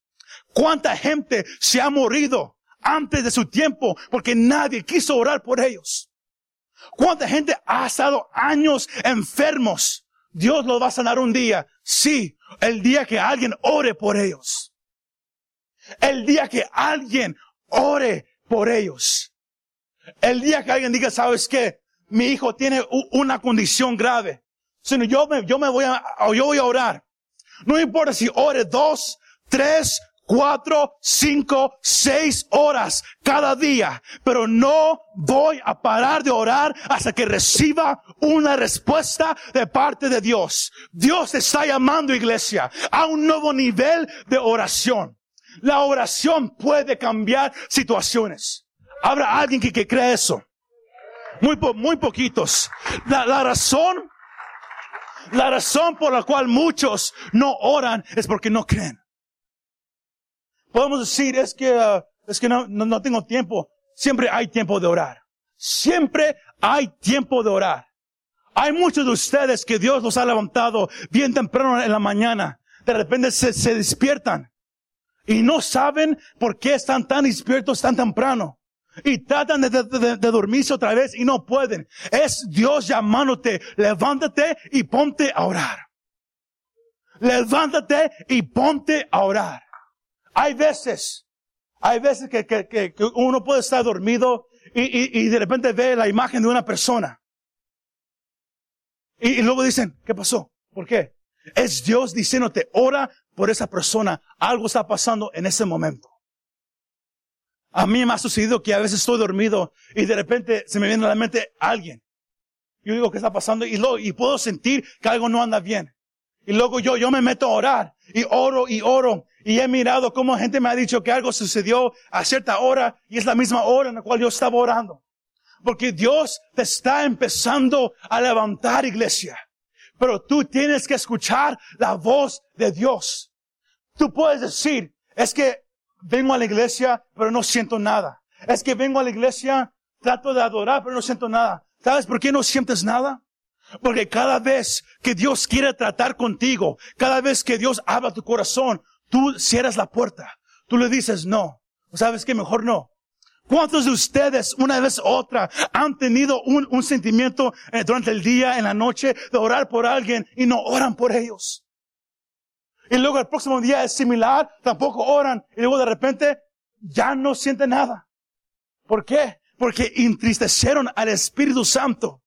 ¿Cuánta gente se ha morido antes de su tiempo porque nadie quiso orar por ellos? ¿Cuánta gente ha estado años enfermos? Dios los va a sanar un día. Sí, el día que alguien ore por ellos. El día que alguien ore por ellos. El día que alguien diga, ¿sabes qué? Mi hijo tiene una condición grave. Sino yo me, yo me voy a, yo voy a orar. No importa si ore dos, tres, cuatro, cinco, seis horas cada día, pero no voy a parar de orar hasta que reciba una respuesta de parte de Dios. Dios está llamando iglesia a un nuevo nivel de oración. La oración puede cambiar situaciones. Habrá alguien que, que cree eso. Muy, poquitos. La razón, la razón por la cual muchos no oran es porque no creen. Podemos decir, es que, uh, es que no, no, no tengo tiempo. Siempre hay tiempo de orar. Siempre hay tiempo de orar. Hay muchos de ustedes que Dios los ha levantado bien temprano en la mañana. De repente se, se despiertan y no saben por qué están tan despiertos tan temprano. Y tratan de, de, dormirse otra vez y no pueden. Es Dios llamándote, levántate y ponte a orar. Levántate y ponte a orar. Hay veces, hay veces que, que, que uno puede estar dormido y, y, y, de repente ve la imagen de una persona. Y, y luego dicen, ¿qué pasó? ¿Por qué? Es Dios diciéndote, ora por esa persona. Algo está pasando en ese momento. A mí me ha sucedido que a veces estoy dormido y de repente se me viene a la mente alguien. Yo digo, ¿qué está pasando? Y, luego, y puedo sentir que algo no anda bien. Y luego yo, yo me meto a orar y oro y oro. Y he mirado cómo gente me ha dicho que algo sucedió a cierta hora y es la misma hora en la cual yo estaba orando. Porque Dios te está empezando a levantar iglesia. Pero tú tienes que escuchar la voz de Dios. Tú puedes decir, es que vengo a la iglesia, pero no siento nada. Es que vengo a la iglesia, trato de adorar, pero no siento nada. ¿Sabes por qué no sientes nada? Porque cada vez que Dios quiere tratar contigo, cada vez que Dios habla tu corazón, tú cierras la puerta. Tú le dices no. ¿Sabes qué? Mejor no. ¿Cuántos de ustedes, una vez otra, han tenido un, un sentimiento eh, durante el día, en la noche, de orar por alguien y no oran por ellos? Y luego el próximo día es similar, tampoco oran. Y luego de repente ya no sienten nada. ¿Por qué? Porque entristecieron al Espíritu Santo.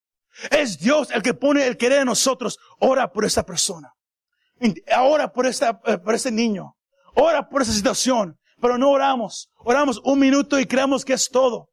Es Dios el que pone el querer en nosotros. Ora por esta persona. Ora por esta, eh, por este niño. Ora por esa situación. Pero no oramos. Oramos un minuto y creemos que es todo.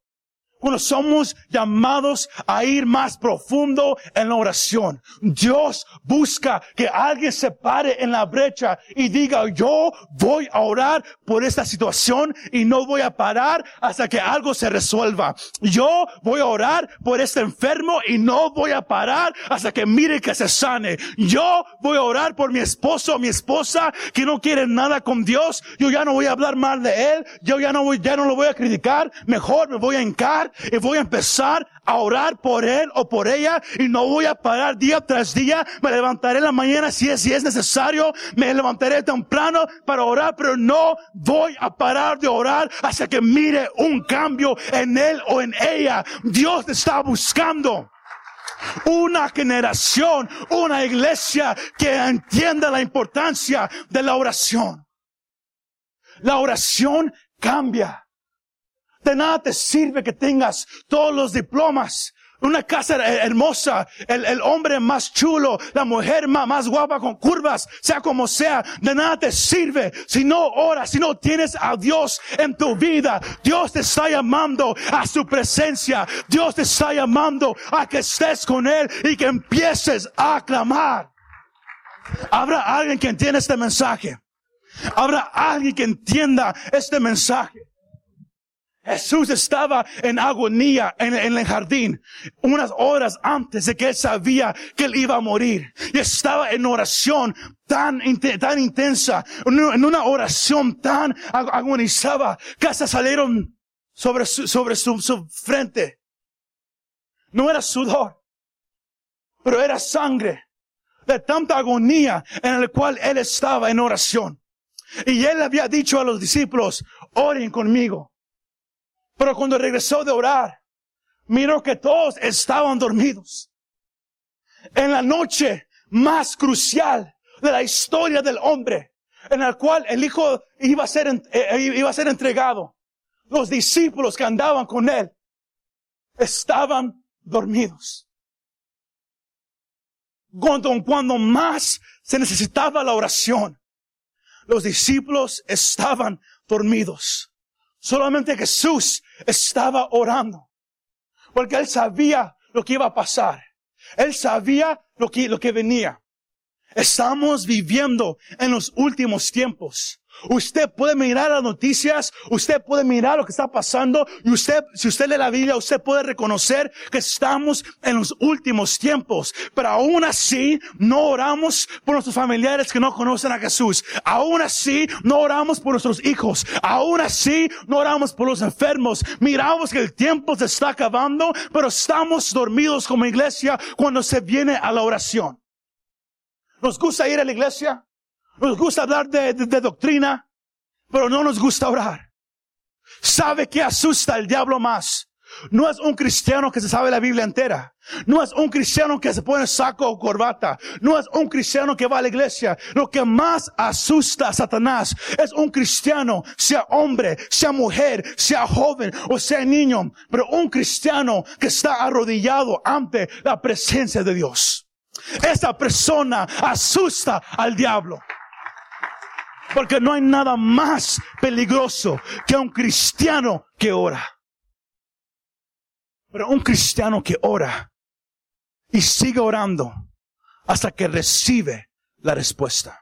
Cuando somos llamados a ir más profundo en la oración. Dios busca que alguien se pare en la brecha y diga, yo voy a orar por esta situación y no voy a parar hasta que algo se resuelva. Yo voy a orar por este enfermo y no voy a parar hasta que mire que se sane. Yo voy a orar por mi esposo o mi esposa que no quiere nada con Dios. Yo ya no voy a hablar mal de él. Yo ya no voy, ya no lo voy a criticar. Mejor me voy a encar y voy a empezar a orar por él o por ella y no voy a parar día tras día. Me levantaré en la mañana si es, si es necesario. Me levantaré temprano para orar, pero no voy a parar de orar hasta que mire un cambio en él o en ella. Dios está buscando una generación, una iglesia que entienda la importancia de la oración. La oración cambia. De nada te sirve que tengas todos los diplomas, una casa hermosa, el, hombre más chulo, la mujer más, más, guapa con curvas, sea como sea, de nada te sirve si no oras, si no tienes a Dios en tu vida. Dios te está llamando a su presencia. Dios te está llamando a que estés con Él y que empieces a clamar. Habrá alguien que entienda este mensaje. Habrá alguien que entienda este mensaje. Jesús estaba en agonía en, el jardín unas horas antes de que él sabía que él iba a morir. Y estaba en oración tan, tan intensa, en una oración tan agonizada que hasta salieron sobre su, sobre su, su frente. No era sudor, pero era sangre de tanta agonía en la cual él estaba en oración. Y él había dicho a los discípulos, oren conmigo. Pero cuando regresó de orar, miró que todos estaban dormidos. En la noche más crucial de la historia del hombre, en la cual el Hijo iba a ser, eh, eh, iba a ser entregado, los discípulos que andaban con él estaban dormidos. Cuando, cuando más se necesitaba la oración, los discípulos estaban dormidos. Solamente Jesús estaba orando. Porque él sabía lo que iba a pasar. Él sabía lo que, lo que venía. Estamos viviendo en los últimos tiempos. Usted puede mirar las noticias, usted puede mirar lo que está pasando y usted, si usted lee la Biblia, usted puede reconocer que estamos en los últimos tiempos. Pero aún así, no oramos por nuestros familiares que no conocen a Jesús. Aún así, no oramos por nuestros hijos. Aún así, no oramos por los enfermos. Miramos que el tiempo se está acabando, pero estamos dormidos como iglesia cuando se viene a la oración. ¿Nos gusta ir a la iglesia? Nos gusta hablar de, doctrina, pero no nos gusta orar. ¿Sabe que asusta al diablo más? No es un cristiano que se sabe la Biblia entera. No es un cristiano que se pone saco o corbata. No es un cristiano que va a la iglesia. Lo que más asusta a Satanás es un cristiano, sea hombre, sea mujer, sea joven o sea niño, pero un cristiano que está arrodillado ante la presencia de Dios. Esa persona asusta al diablo. Porque no hay nada más peligroso que un cristiano que ora. Pero un cristiano que ora y sigue orando hasta que recibe la respuesta.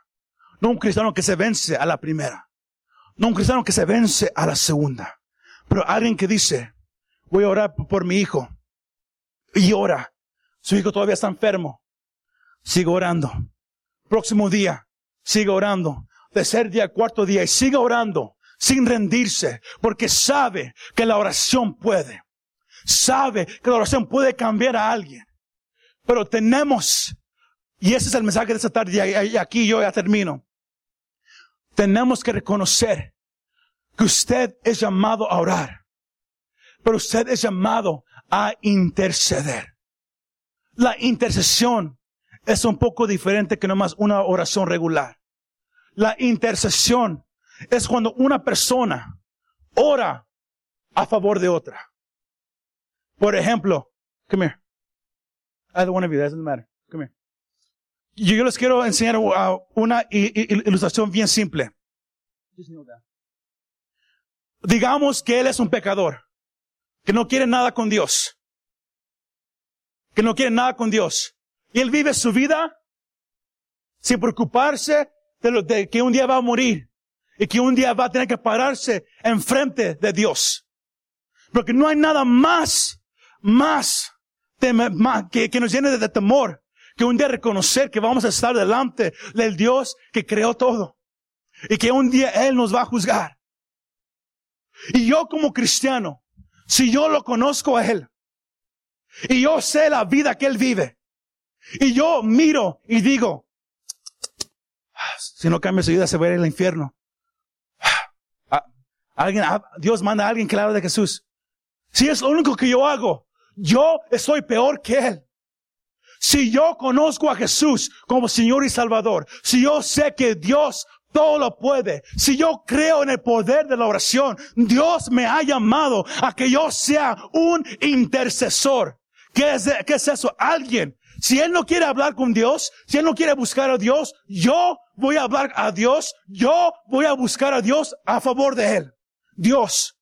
No un cristiano que se vence a la primera. No un cristiano que se vence a la segunda. Pero alguien que dice, voy a orar por mi hijo. Y ora. Su hijo todavía está enfermo. Sigue orando. Próximo día, sigue orando tercer día, cuarto día y siga orando sin rendirse, porque sabe que la oración puede. Sabe que la oración puede cambiar a alguien. Pero tenemos, y ese es el mensaje de esta tarde, y aquí yo ya termino. Tenemos que reconocer que usted es llamado a orar, pero usted es llamado a interceder. La intercesión es un poco diferente que nomás una oración regular. La intercesión es cuando una persona ora a favor de otra. Por ejemplo, come here. Either one of you, that doesn't matter. Come here. Yo, les quiero enseñar una ilustración bien simple. Digamos que él es un pecador, que no quiere nada con Dios, que no quiere nada con Dios. Y él vive su vida sin preocuparse de, lo, de que un día va a morir y que un día va a tener que pararse enfrente de Dios. Porque no hay nada más, más, que, que nos llene de temor que un día reconocer que vamos a estar delante del Dios que creó todo. Y que un día Él nos va a juzgar. Y yo como cristiano, si yo lo conozco a Él, y yo sé la vida que Él vive, y yo miro y digo, si no cambia su vida, se va a ir al infierno. Ah, alguien, ah, Dios manda a alguien que le hable de Jesús. Si es lo único que yo hago, yo estoy peor que Él. Si yo conozco a Jesús como Señor y Salvador, si yo sé que Dios todo lo puede, si yo creo en el poder de la oración, Dios me ha llamado a que yo sea un intercesor. ¿Qué es, qué es eso? Alguien. Si Él no quiere hablar con Dios, si Él no quiere buscar a Dios, yo voy a hablar a Dios, yo voy a buscar a Dios a favor de Él. Dios,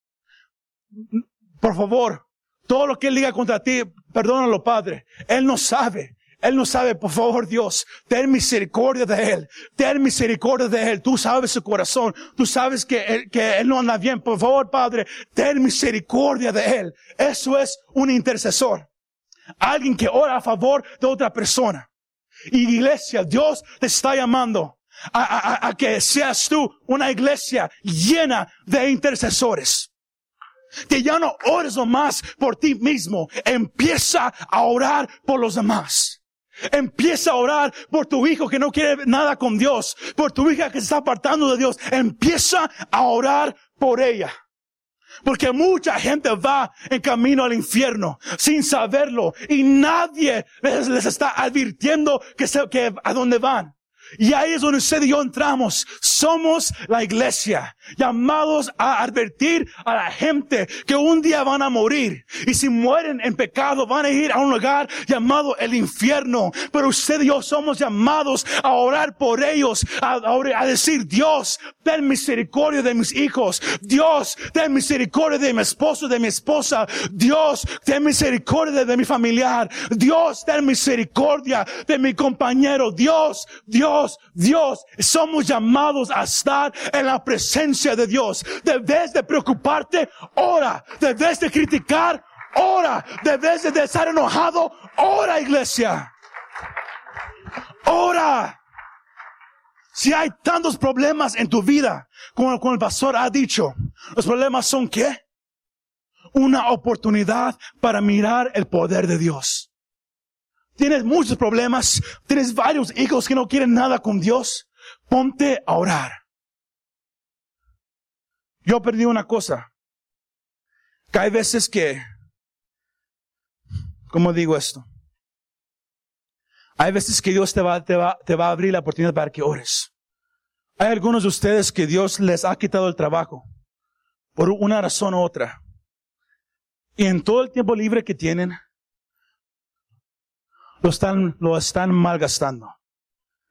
por favor, todo lo que Él diga contra ti, perdónalo, Padre. Él no sabe. Él no sabe, por favor Dios, ten misericordia de Él, ten misericordia de Él. Tú sabes su corazón, tú sabes que él, que él no anda bien. Por favor, Padre, ten misericordia de Él. Eso es un intercesor. Alguien que ora a favor de otra persona. Iglesia, Dios te está llamando a, a, a que seas tú una iglesia llena de intercesores. Que ya no ores más por ti mismo. Empieza a orar por los demás. Empieza a orar por tu hijo que no quiere nada con Dios. Por tu hija que se está apartando de Dios. Empieza a orar por ella. Porque mucha gente va en camino al infierno sin saberlo y nadie les, está advirtiendo que, se, que a dónde van. Y ahí es donde usted y yo entramos. Somos la iglesia, llamados a advertir a la gente que un día van a morir. Y si mueren en pecado, van a ir a un lugar llamado el infierno. Pero usted y yo somos llamados a orar por ellos, a, decir, Dios, ten misericordia de mis hijos. Dios, ten misericordia de mi esposo, de mi esposa. Dios, ten misericordia de mi familiar. Dios, ten misericordia de mi compañero. Dios, Dios, Dios, Dios, somos llamados a estar en la presencia de Dios. Debes de preocuparte, ora. Debes de criticar, ora. Debes de estar enojado, ora iglesia. Ora. Si hay tantos problemas en tu vida, como, como el pastor ha dicho, los problemas son qué? Una oportunidad para mirar el poder de Dios tienes muchos problemas, tienes varios hijos que no quieren nada con Dios, ponte a orar. Yo aprendí una cosa, que hay veces que, ¿cómo digo esto? Hay veces que Dios te va, te va a abrir la oportunidad para que ores. Hay algunos de ustedes que Dios les ha quitado el trabajo por una razón u otra. Y en todo el tiempo libre que tienen, lo están, lo están malgastando.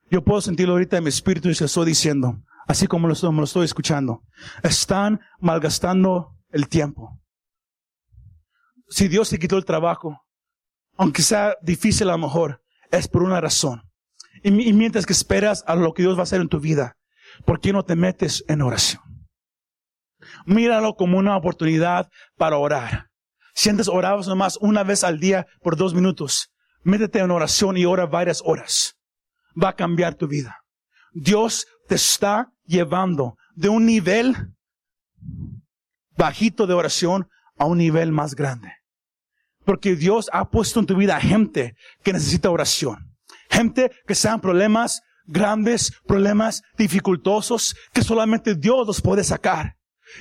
Yo puedo sentirlo ahorita en mi espíritu y se estoy diciendo, así como lo, estoy, lo escuchando. Están malgastando el tiempo. Si Dios te quitó el trabajo, aunque sea difícil a lo mejor, es por una razón. Y, y mientras que esperas a lo que Dios va a hacer en tu vida, ¿por qué no te metes en oración? Míralo como una oportunidad para orar. Si antes orabas nomás una vez al día por dos minutos, Métete en oración y ora varias horas. Va a cambiar tu vida. Dios te está llevando de un nivel bajito de oración a un nivel más grande. Porque Dios ha puesto en tu vida gente que necesita oración. Gente que sean problemas grandes, problemas dificultosos, que solamente Dios los puede sacar.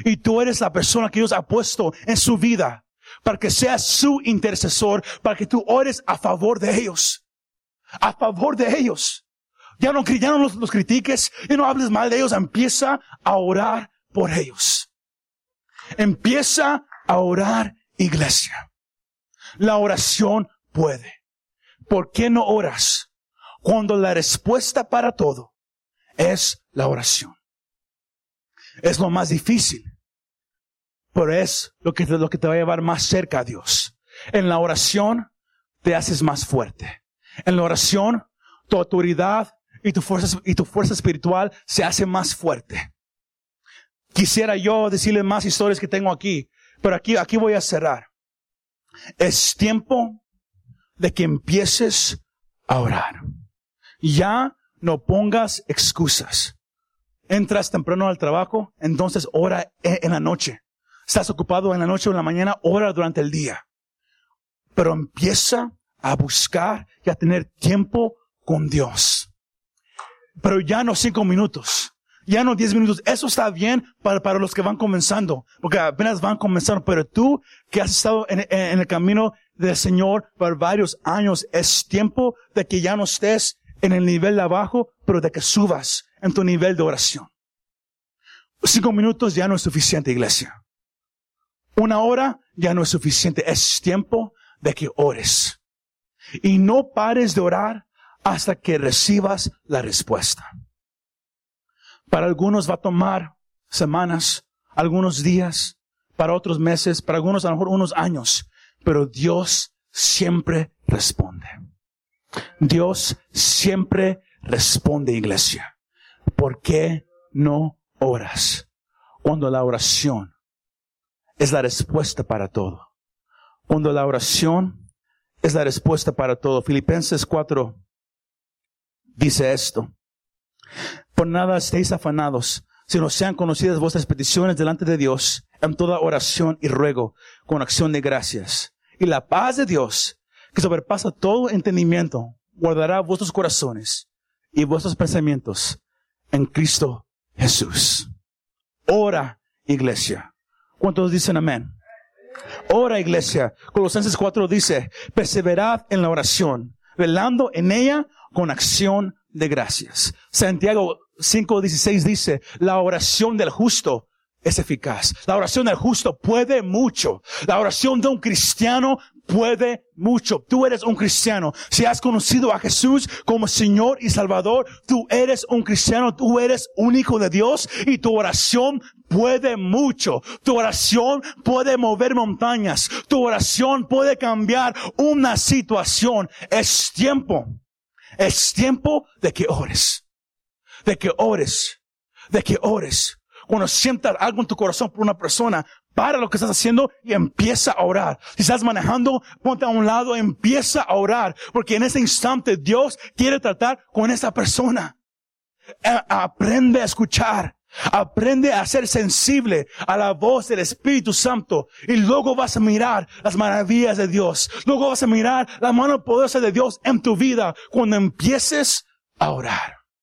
Y tú eres la persona que Dios ha puesto en su vida para que seas su intercesor, para que tú ores a favor de ellos. A favor de ellos. Ya no, ya los, critiques, ya no hables mal de ellos, empieza a orar por ellos. Empieza a orar, iglesia. La oración puede. ¿Por qué no oras? Cuando la respuesta para todo es la oración. Es lo más difícil. Pero es lo que, lo que te va a llevar más cerca a Dios. En la oración te haces más fuerte. En la oración tu autoridad y tu fuerza, y tu fuerza espiritual se hace más fuerte. Quisiera yo decirle más historias que tengo aquí, pero aquí, aquí voy a cerrar. Es tiempo de que empieces a orar. Ya no pongas excusas. Entras temprano al trabajo, entonces ora en la noche. Estás ocupado en la noche o en la mañana, ora durante el día. Pero empieza a buscar y a tener tiempo con Dios. Pero ya no cinco minutos, ya no diez minutos. Eso está bien para, para los que van comenzando, porque apenas van comenzando. Pero tú que has estado en, en el camino del Señor por varios años, es tiempo de que ya no estés en el nivel de abajo, pero de que subas en tu nivel de oración. Cinco minutos ya no es suficiente, iglesia. Una hora ya no es suficiente. Es tiempo de que ores. Y no pares de orar hasta que recibas la respuesta. Para algunos va a tomar semanas, algunos días, para otros meses, para algunos a lo mejor unos años, pero Dios siempre responde. Dios siempre responde, iglesia. ¿Por qué no oras? Cuando la oración es la respuesta para todo. Cuando la oración es la respuesta para todo. Filipenses 4 dice esto. Por nada estéis afanados, sino sean conocidas vuestras peticiones delante de Dios en toda oración y ruego con acción de gracias. Y la paz de Dios, que sobrepasa todo entendimiento, guardará vuestros corazones y vuestros pensamientos en Cristo Jesús. Ora, iglesia. ¿Cuántos dicen amén? Ora, iglesia. Colosenses 4 dice, perseverad en la oración, velando en ella con acción de gracias. Santiago 5.16 dice, la oración del justo es eficaz. La oración del justo puede mucho. La oración de un cristiano puede mucho. Tú eres un cristiano. Si has conocido a Jesús como Señor y Salvador, tú eres un cristiano, tú eres único de Dios y tu oración puede mucho. Tu oración puede mover montañas. Tu oración puede cambiar una situación. Es tiempo. Es tiempo de que ores. De que ores. De que ores. Cuando sientas algo en tu corazón por una persona, para lo que estás haciendo y empieza a orar. Si estás manejando, ponte a un lado, empieza a orar, porque en ese instante Dios quiere tratar con esa persona. Aprende a escuchar. Aprende a ser sensible a la voz del Espíritu Santo y luego vas a mirar las maravillas de Dios. Luego vas a mirar la mano poderosa de Dios en tu vida cuando empieces a orar.